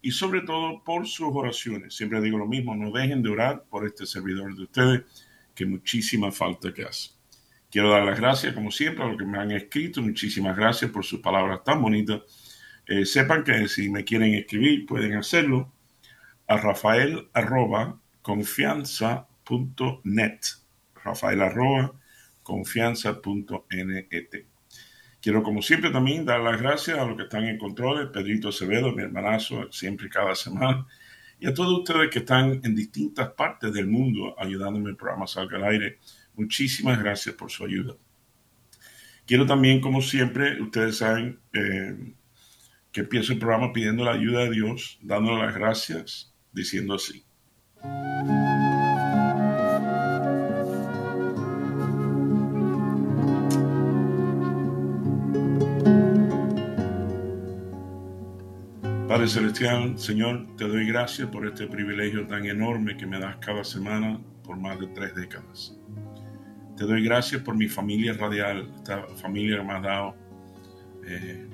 y sobre todo por sus oraciones. Siempre digo lo mismo, no dejen de orar por este servidor de ustedes, que muchísima falta que hace. Quiero dar las gracias, como siempre, a los que me han escrito. Muchísimas gracias por sus palabras tan bonitas. Eh, sepan que si me quieren escribir, pueden hacerlo a rafael arroba confianza.net. Rafael arroba confianza.net. Quiero, como siempre, también dar las gracias a los que están en control, Pedrito Acevedo, mi hermanazo, siempre cada semana, y a todos ustedes que están en distintas partes del mundo ayudándome el programa Salga al Aire. Muchísimas gracias por su ayuda. Quiero también, como siempre, ustedes saben eh, que empiezo el programa pidiendo la ayuda de Dios, dándole las gracias, diciendo así. Padre Celestial, Señor, te doy gracias por este privilegio tan enorme que me das cada semana por más de tres décadas. Te doy gracias por mi familia radial, esta familia que me has dado. Eh,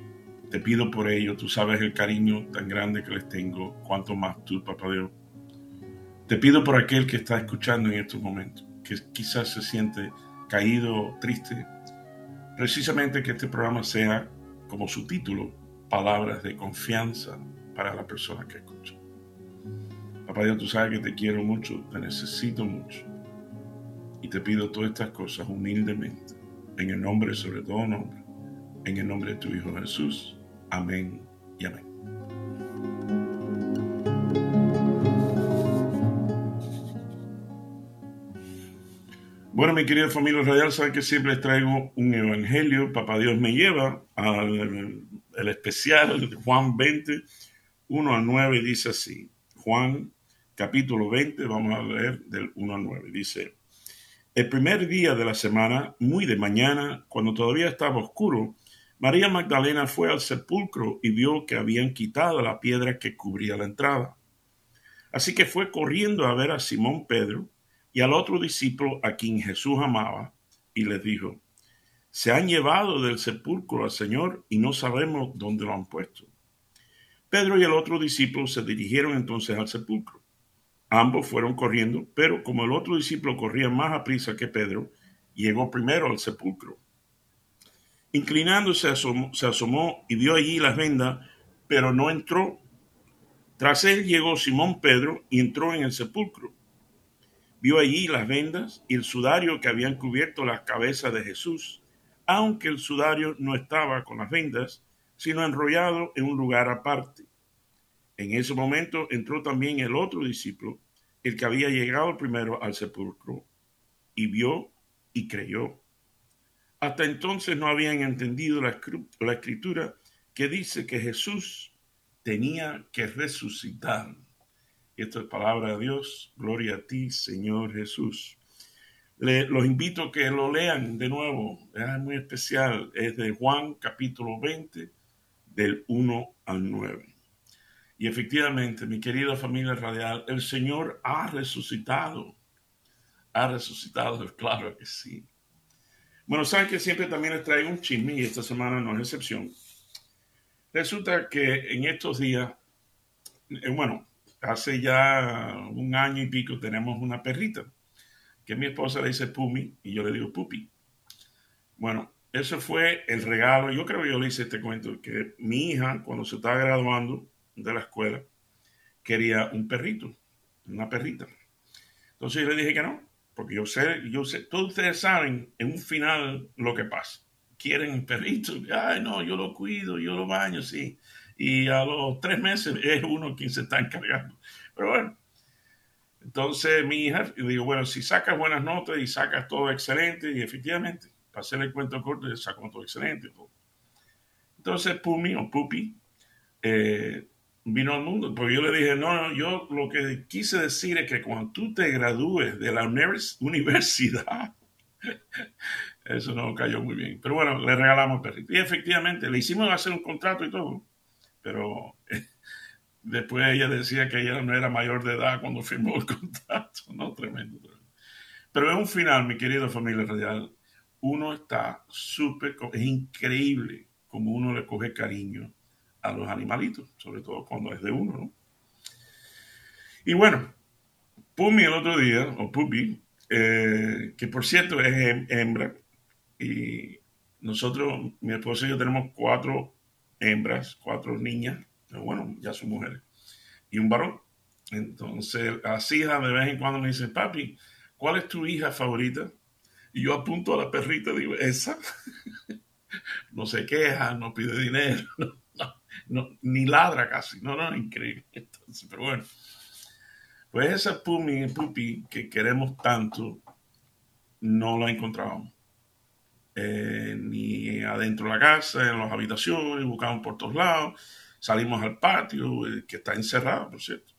te pido por ello, tú sabes el cariño tan grande que les tengo, cuanto más tú, Papá Dios. Te pido por aquel que está escuchando en estos momentos, que quizás se siente caído, triste, precisamente que este programa sea como su título, palabras de confianza para la persona que escucha. Papá Dios, tú sabes que te quiero mucho, te necesito mucho. Y te pido todas estas cosas humildemente, en el nombre, sobre todo nombre, en el nombre de tu Hijo Jesús. Amén y amén. Bueno, mi querida familia radial, saben que siempre les traigo un evangelio. Papá Dios me lleva al el especial Juan 20, 1 al 9, dice así. Juan capítulo 20, vamos a leer del 1 al 9. Dice, el primer día de la semana, muy de mañana, cuando todavía estaba oscuro, María Magdalena fue al sepulcro y vio que habían quitado la piedra que cubría la entrada. Así que fue corriendo a ver a Simón Pedro y al otro discípulo a quien Jesús amaba y les dijo, se han llevado del sepulcro al Señor y no sabemos dónde lo han puesto. Pedro y el otro discípulo se dirigieron entonces al sepulcro. Ambos fueron corriendo, pero como el otro discípulo corría más a prisa que Pedro, llegó primero al sepulcro. Inclinándose se asomó y vio allí las vendas, pero no entró. Tras él llegó Simón Pedro y entró en el sepulcro. Vio allí las vendas y el sudario que habían cubierto las cabezas de Jesús aunque el sudario no estaba con las vendas, sino enrollado en un lugar aparte. En ese momento entró también el otro discípulo, el que había llegado primero al sepulcro, y vio y creyó. Hasta entonces no habían entendido la, la escritura que dice que Jesús tenía que resucitar. Esta es palabra de Dios. Gloria a ti, Señor Jesús los invito a que lo lean de nuevo, es muy especial, es de Juan capítulo 20, del 1 al 9. Y efectivamente, mi querida familia radial, el Señor ha resucitado. Ha resucitado, claro que sí. Bueno, saben que siempre también les traigo un chisme y esta semana no es excepción. Resulta que en estos días, eh, bueno, hace ya un año y pico tenemos una perrita que mi esposa le dice Pumi y yo le digo Pupi. Bueno, ese fue el regalo. Yo creo que yo le hice este cuento, que mi hija, cuando se estaba graduando de la escuela, quería un perrito, una perrita. Entonces yo le dije que no, porque yo sé, yo sé, todos ustedes saben en un final lo que pasa. Quieren un perrito, ay no, yo lo cuido, yo lo baño, sí. Y a los tres meses es uno quien se está encargando. Pero bueno, entonces mi hija, digo, bueno, si sacas buenas notas y sacas todo excelente, y efectivamente, para hacer el cuento corto, sacó todo excelente. Todo. Entonces Pumi o Pupi, eh, vino al mundo. Porque yo le dije, no, no, yo lo que quise decir es que cuando tú te gradúes de la universidad, eso no cayó muy bien. Pero bueno, le regalamos perrito. Y efectivamente, le hicimos hacer un contrato y todo. Pero después ella decía que ella no era mayor de edad cuando firmó el contrato. No, tremendo. Pero es un final, mi querida familia radial. Uno está súper, es increíble como uno le coge cariño a los animalitos, sobre todo cuando es de uno, ¿no? Y bueno, Pumi el otro día, o Pupi, eh, que por cierto es hembra, y nosotros, mi esposo y yo tenemos cuatro hembras, cuatro niñas, bueno, ya son mujeres, y un varón. Entonces, las hijas de vez en cuando me dicen, papi, ¿cuál es tu hija favorita? Y yo apunto a la perrita digo, esa. no se queja, no pide dinero, no, ni ladra casi. No, no, increíble. Entonces, pero bueno. Pues esa Pumi, Pupi que queremos tanto, no la encontrábamos. Eh, ni adentro de la casa, en las habitaciones, buscamos por todos lados. Salimos al patio, eh, que está encerrado, por cierto.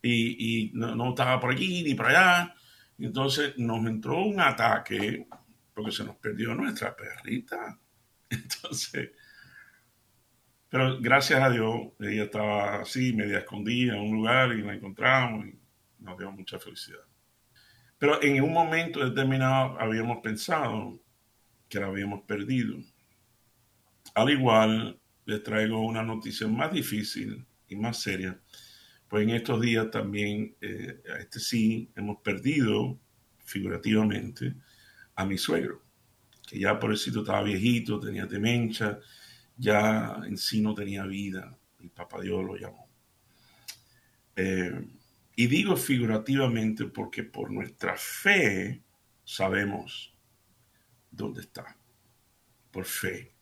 Y, no, no, estaba por aquí ni por allá. Entonces nos entró un ataque porque se nos perdió nuestra perrita. Entonces, pero gracias a Dios, ella estaba así, media escondida en un lugar y la encontramos y nos dio mucha felicidad. Pero en un momento determinado habíamos pensado que la habíamos perdido. Al igual, les traigo una noticia más difícil y más seria. Pues en estos días también, eh, este sí, hemos perdido figurativamente a mi suegro que ya por eso estaba viejito, tenía demencia, ya en sí no tenía vida. y papá Dios lo llamó. Eh, y digo figurativamente porque por nuestra fe sabemos dónde está. Por fe.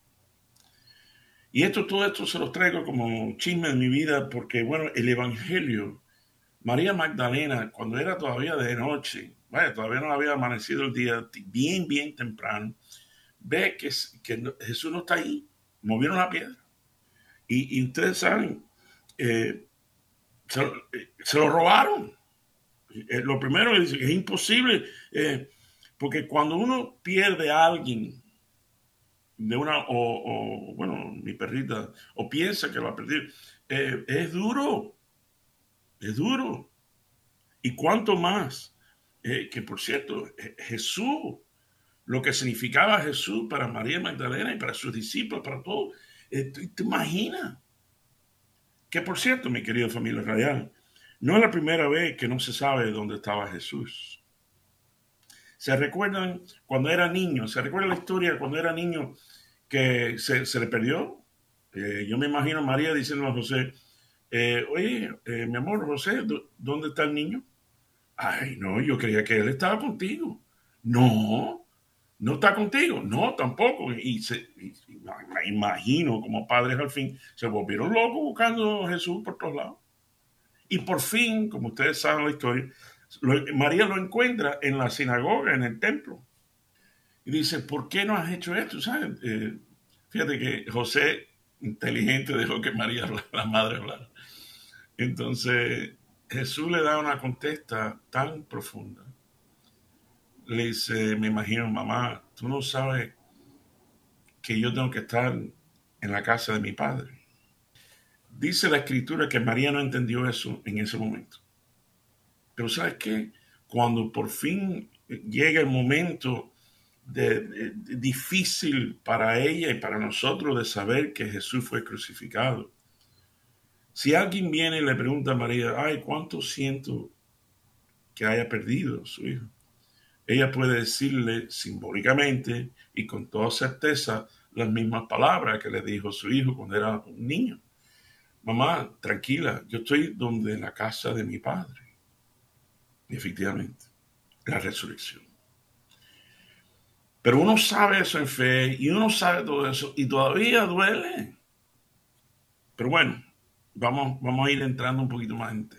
Y esto, todo esto se los traigo como chisme de mi vida porque, bueno, el Evangelio, María Magdalena, cuando era todavía de noche, todavía no había amanecido el día, bien, bien temprano, ve que, que Jesús no está ahí, movieron la piedra. Y, ustedes saben, eh, eh, se, lo robaron. Eh, lo primero es, es imposible, porque cuando uno pierde a alguien, de una, o, bueno, mi perrita, o piensa que lo va a perder, es duro, es duro. Y cuánto más, que por cierto, Jesús lo que significaba Jesús para María Magdalena y para sus discípulos, para todos. Eh, ¿Te imaginas? Que por cierto, mi querida familia radial, no es la primera vez que no se sabe dónde estaba Jesús. ¿Se recuerdan cuando era niño? ¿Se recuerda la historia cuando era niño que se, le perdió? Eh, yo me imagino a María diciendo a José, eh, oye, mi amor, José, ¿dónde está el niño? Ay, no, yo creía que él estaba contigo. No, no está contigo, no, tampoco. Y, se, me imagino como padres al fin se volvieron locos buscando a Jesús por todos lados. Y por fin, como ustedes saben la historia, María lo encuentra en la sinagoga, en el templo. Y dice, ¿por qué no has hecho esto? ¿Sabes? Eh, fíjate que José, inteligente, dejó que María, la madre, hablara. Entonces, Jesús le da una contesta tan profunda le dice, me imagino, mamá, tú no sabes que yo tengo que estar en la casa de mi padre. Dice la escritura que María no entendió eso en ese momento. Pero ¿sabes qué? Cuando por fin llega el momento de, difícil para ella y para nosotros de saber que Jesús fue crucificado. Si alguien viene y le pregunta a María, ay, ¿cuánto siento que haya perdido su hijo? ella puede decirle simbólicamente y con toda certeza las mismas palabras que le dijo su hijo cuando era un niño. Mamá, tranquila, yo estoy donde en la casa de mi padre. Efectivamente, la resurrección. Pero uno sabe eso en fe y uno sabe todo eso y todavía duele. Pero bueno, vamos, vamos a ir entrando un poquito más en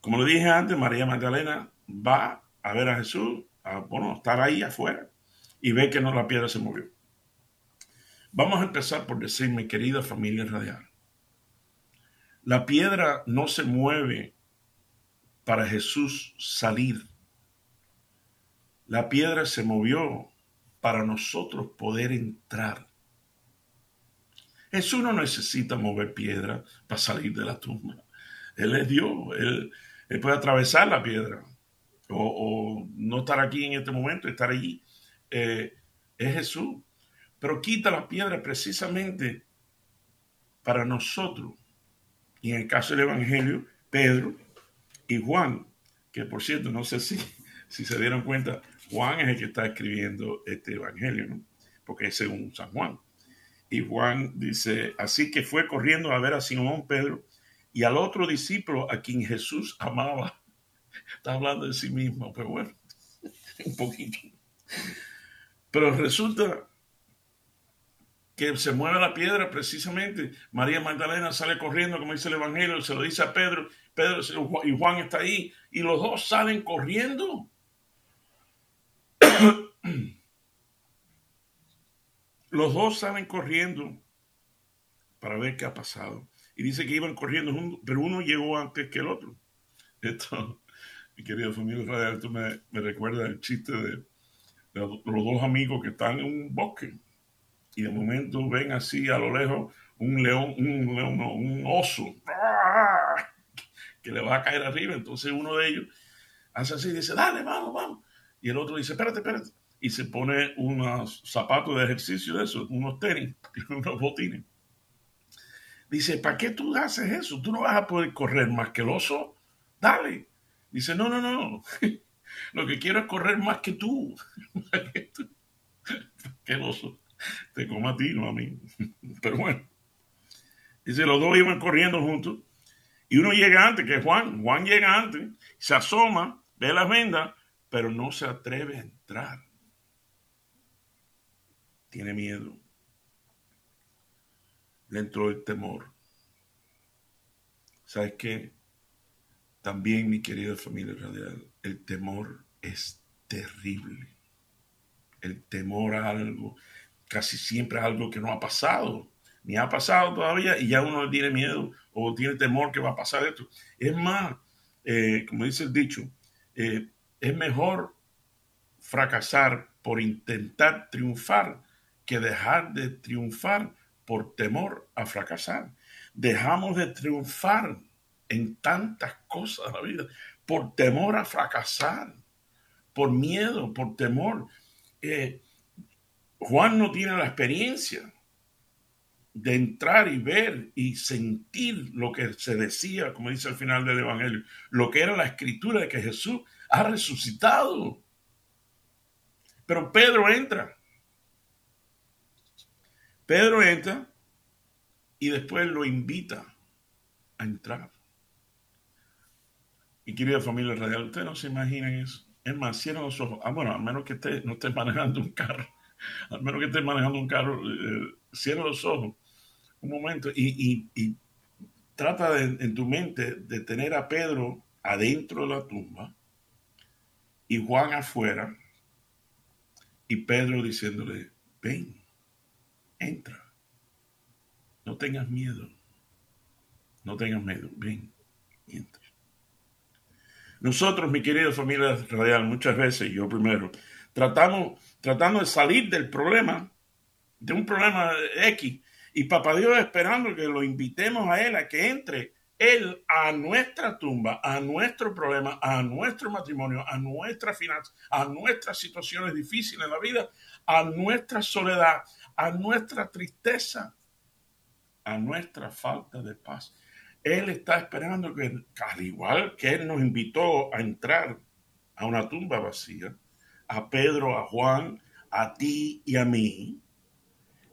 Como lo dije antes, María Magdalena va a ver a Jesús, a bueno, estar ahí afuera y ver que no la piedra se movió. Vamos a empezar por decir, mi querida familia radial, La piedra no se mueve para Jesús salir. La piedra se movió para nosotros poder entrar. Jesús no necesita mover piedra para salir de la tumba. Él es Dios, él, puede atravesar la piedra o, no estar aquí en este momento, estar allí. Eh, es Jesús. Pero quita la piedra precisamente para nosotros. Y en el caso del Evangelio, Pedro y Juan, que por cierto, no sé si, si se dieron cuenta, Juan es el que está escribiendo este Evangelio, ¿no? porque es según San Juan. Y Juan dice, así que fue corriendo a ver a Simón Pedro y al otro discípulo a quien Jesús amaba. Está hablando de sí mismo, pero bueno, un poquito. Pero resulta que se mueve la piedra precisamente. María Magdalena sale corriendo, como dice el Evangelio, se lo dice a Pedro, Pedro y Juan está ahí, y los dos salen corriendo. los dos salen corriendo para ver qué ha pasado. Y dice que iban corriendo pero uno llegó antes que el otro. Esto, mi querido familia radial, me, me recuerda el chiste de, los dos amigos que están en un bosque y de momento ven así a lo lejos un león, un, león, un oso que le va a caer arriba. Entonces uno de ellos hace así y dice, dale, vamos, vamos. Y el otro dice, espérate, espérate. Y se pone unos zapatos de ejercicio de esos, unos tenis, unos botines. Dice, ¿para qué tú haces eso? Tú no vas a poder correr más que el oso. Dale. Dice, no, no, no. Lo que quiero es correr más que tú. que el oso te coma a ti, no a mí. Pero bueno. Dice, los dos iban corriendo juntos. Y uno llega antes, que Juan. Juan llega antes, se asoma, ve las vendas, pero no se atreve a entrar. Tiene miedo. Le entró el temor. ¿Sabes qué? También, mi querida familia radial, el temor es terrible. El temor a algo, casi siempre es algo que no ha pasado, ni ha pasado todavía, y ya uno tiene miedo o tiene temor que va a pasar esto. Es más, eh, como dice el dicho, eh, es mejor fracasar por intentar triunfar que dejar de triunfar por temor a fracasar. Dejamos de triunfar en tantas cosas de la vida por temor a fracasar, por miedo, por temor. Eh, Juan no tiene la experiencia de entrar y ver y sentir lo que se decía, como dice al final del Evangelio, lo que era la escritura de que Jesús ha resucitado. Pero Pedro entra. Pedro entra y después lo invita a entrar. Y querida familia radial, ustedes no se imaginan eso. Es más, cierren los ojos. Ah, bueno, al menos que esté, no esté manejando un carro. Al menos que esté manejando un carro, eh, cierra los ojos un momento y, trata en tu mente de tener a Pedro adentro de la tumba y Juan afuera y Pedro diciéndole, ven, entra, no tengas miedo, no tengas miedo, ven, entra. Nosotros, mi querida familia radial, muchas veces, yo primero, tratando de salir del problema, de un problema X, y Papá Dios esperando que lo invitemos a Él a que entre Él a nuestra tumba, a nuestro problema, a nuestro matrimonio, a nuestra finanzas, a nuestras situaciones difíciles en la vida, a nuestra soledad, a nuestra tristeza, a nuestra falta de paz. Él está esperando que, al igual que Él nos invitó a entrar a una tumba vacía, a Pedro, a Juan, a ti y a mí,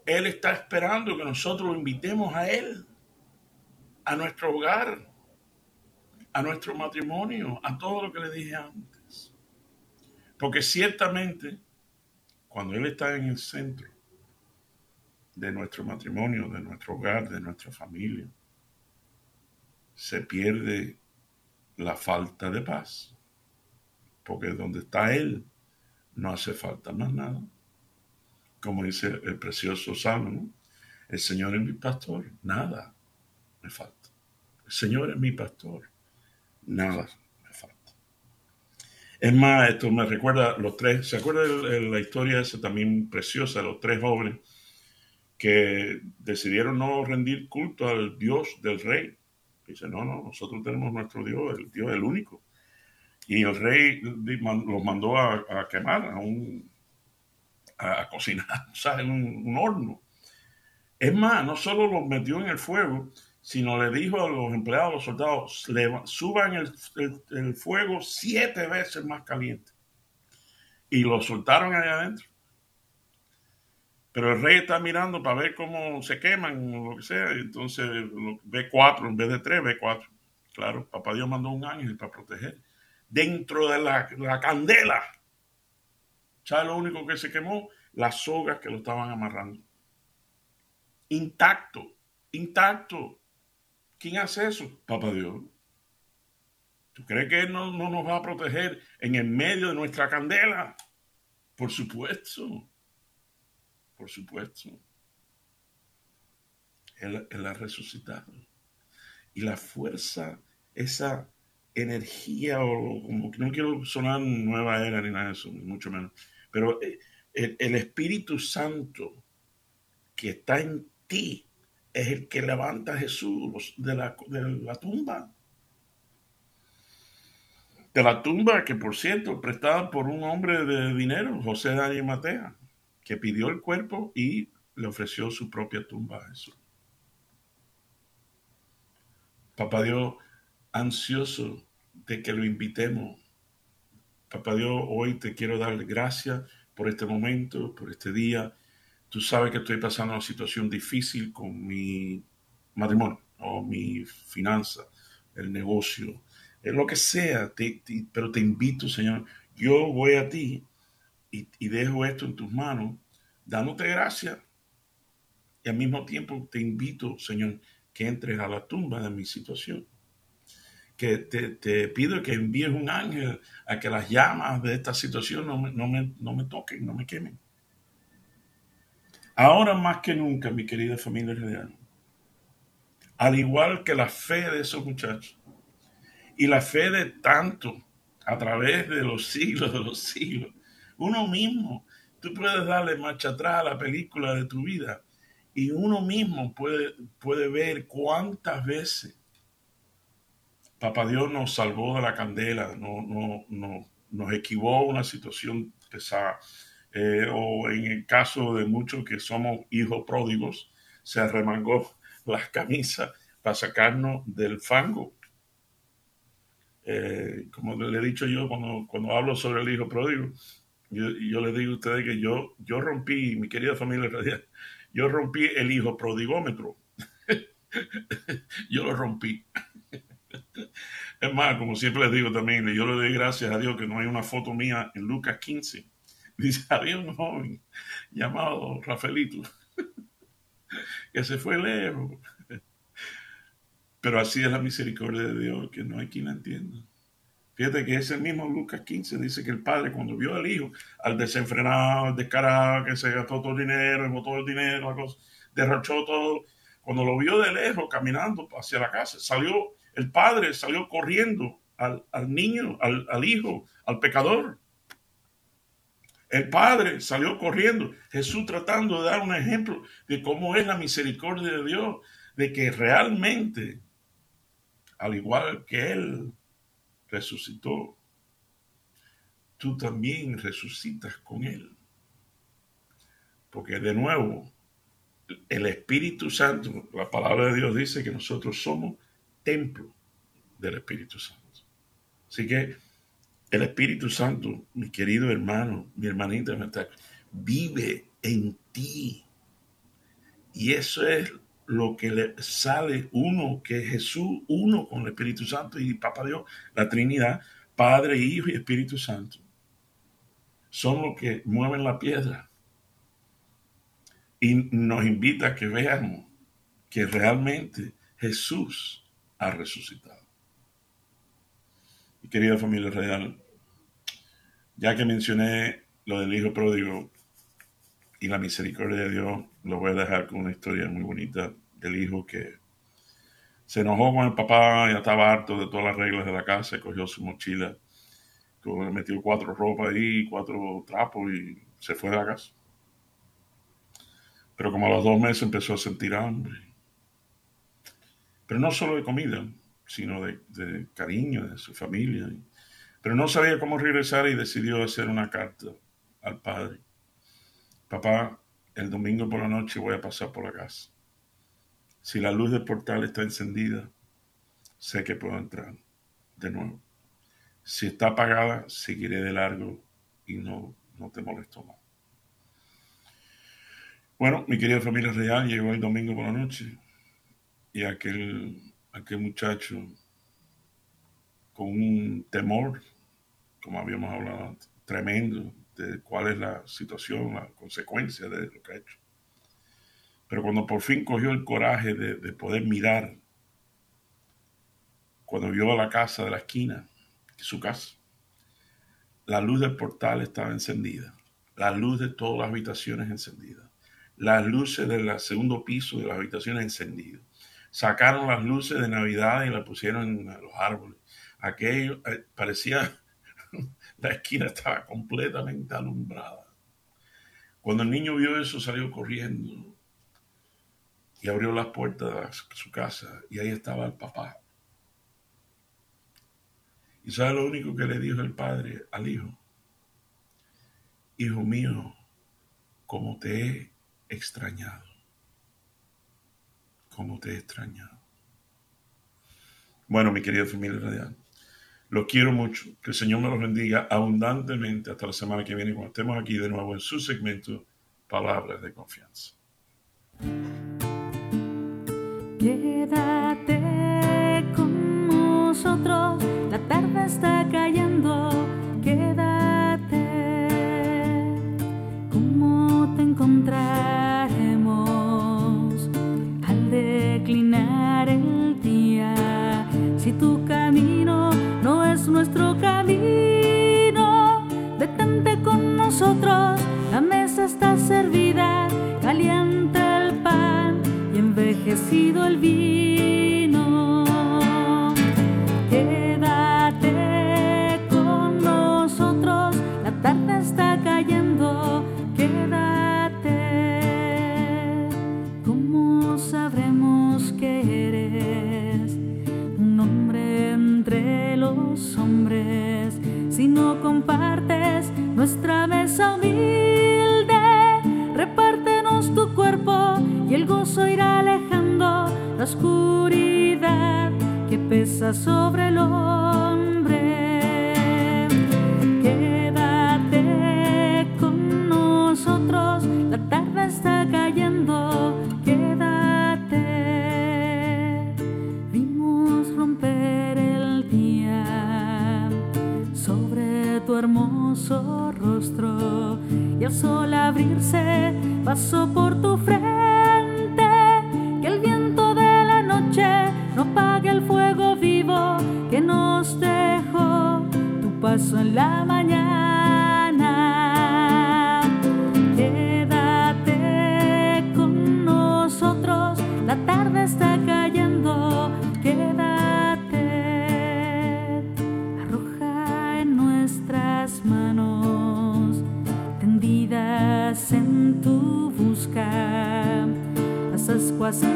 Él está esperando que nosotros lo invitemos a Él, a nuestro hogar, a nuestro matrimonio, a todo lo que le dije antes. Porque ciertamente, cuando Él está en el centro de nuestro matrimonio, de nuestro hogar, de nuestra familia, se pierde la falta de paz. Porque donde está Él, no hace falta más nada. Como dice el precioso Salmo, el Señor es mi pastor, nada me falta. El Señor es mi pastor. Nada me falta. Es más, esto me recuerda los tres, ¿se acuerda la historia esa también preciosa, los tres jóvenes que decidieron no rendir culto al Dios del rey? Dice, no, no, nosotros tenemos nuestro Dios, el Dios el único. Y el rey los mandó a, quemar, a, un, a cocinar, sea, en un, horno. Es más, no solo los metió en el fuego, sino le dijo a los empleados, a los soldados, suban el, fuego siete veces más caliente. Y lo soltaron ahí adentro. Pero el rey está mirando para ver cómo se queman o lo que sea. Entonces ve cuatro, en vez de tres, ve cuatro. Claro, papá Dios mandó un ángel para proteger dentro de la, candela. ¿Sabes lo único que se quemó? Las sogas que lo estaban amarrando. Intacto, intacto. ¿Quién hace eso? Papá Dios. ¿Tú crees que Él no, nos va a proteger en el medio de nuestra candela? Por supuesto. Por supuesto. Él, él ha resucitado. Y la fuerza, esa energía o como que no quiero sonar nueva era ni nada de eso, mucho menos. Pero eh, el, Espíritu Santo que está en ti es el que levanta a Jesús de la, de la tumba. De la tumba que, por cierto, prestada por un hombre de dinero, José Daniel Matea, que pidió el cuerpo y le ofreció su propia tumba a Jesús. Papá Dios, ansioso de que lo invitemos. Papá Dios, hoy te quiero dar gracias por este momento, por este día. Tú sabes que estoy pasando una situación difícil con mi matrimonio o mi finanza, el negocio, lo que sea, pero te invito, Señor. Yo voy a ti y, y dejo esto en tus manos, dándote gracias. Y al mismo tiempo te invito, Señor, que entres a la tumba de mi situación que te, pido que envíes un ángel a que las llamas de esta situación no me, no me, toquen, no me quemen. Ahora más que nunca, mi querida familia real, al igual que la fe de esos muchachos y la fe de tanto a través de los siglos de los siglos, uno mismo, tú puedes darle marcha atrás a la película de tu vida y uno mismo puede, puede ver cuántas veces Papá Dios nos salvó de la candela, no, no, no nos equivocó una situación pesada. Eh, o en el caso de muchos que somos hijos pródigos, se arremangó las camisas para sacarnos del fango. Eh, como le he dicho yo cuando, cuando hablo sobre el hijo pródigo, yo, yo les digo a ustedes que yo, yo rompí, mi querida familia yo rompí el hijo prodigómetro. yo lo rompí. Es más, como siempre les digo también, yo le doy gracias a Dios que no hay una foto mía en Lucas 15. Dice, había un joven llamado Rafaelito que se fue lejos. Pero así es la misericordia de Dios, que no hay quien la entienda. Fíjate que ese mismo Lucas 15 dice que el padre cuando vio al hijo, al desenfrenado, al descarado, que se gastó todo el dinero, botó el dinero, derrochó todo, cuando lo vio de lejos caminando hacia la casa, salió el padre salió corriendo al, niño, al, al hijo, al pecador. El Padre salió corriendo, Jesús tratando de dar un ejemplo de cómo es la misericordia de Dios, de que realmente, al igual que Él resucitó, tú también resucitas con Él. Porque de nuevo, el Espíritu Santo, la palabra de Dios dice que nosotros somos templo del Espíritu Santo. Así que el Espíritu Santo, mi querido hermano, mi hermanita, vive en ti. Y eso es lo que le sale uno, que es Jesús, uno con el Espíritu Santo y Papá Dios, la Trinidad, Padre, Hijo y Espíritu Santo. Son los que mueven la piedra. Y nos invita a que veamos que realmente Jesús ha resucitado. Mi querida familia real, ya que mencioné lo del hijo pródigo y la misericordia de Dios, lo voy a dejar con una historia muy bonita del hijo que Se enojó con el papá, ya estaba harto de todas las reglas de la casa, cogió su mochila, metió cuatro ropas ahí, cuatro trapos y se fue de la casa. Pero como a los dos meses empezó a sentir hambre. Pero no solo de comida, sino de, cariño de su familia. Pero no sabía cómo regresar y decidió hacer una carta al padre. Papá, el domingo por la noche voy a pasar por la casa. Si la luz del portal está encendida, sé que puedo entrar de nuevo. Si está apagada, seguiré de largo y no, no te molesto más. Bueno, mi querida familia real llegó el domingo por la noche y aquel, aquel muchacho con un temor, como habíamos hablado tremendo, de cuál es la situación, la consecuencia de lo que ha hecho. Pero cuando por fin cogió el coraje de, poder mirar, cuando vio la casa de la esquina, su casa, la luz del portal estaba encendida, la luz de todas las habitaciones encendida, las luces del segundo piso de las habitaciones encendidas. Sacaron las luces de Navidad y las pusieron en los árboles. Aquello eh, parecía la esquina estaba completamente alumbrada. Cuando el niño vio eso, salió corriendo y abrió las puertas de su casa y ahí estaba el papá. ¿Y sabe lo único que le dijo el padre al hijo? Hijo mío, como te he extrañado, como te he extrañado. Bueno, mi querida familia radial, los quiero mucho. Que el Señor me los bendiga abundantemente hasta la semana que viene cuando estemos aquí de nuevo en su segmento Palabras de Confianza. Quédate con nosotros, la tarde está cayendo. Quédate, ¿cómo te encontraremos tu camino nuestro camino. Detente con nosotros, la mesa está servida, caliente el pan y envejecido el vino. Sobre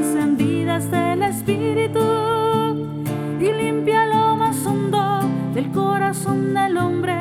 encendidas del Espíritu y limpia lo más hondo del corazón del hombre,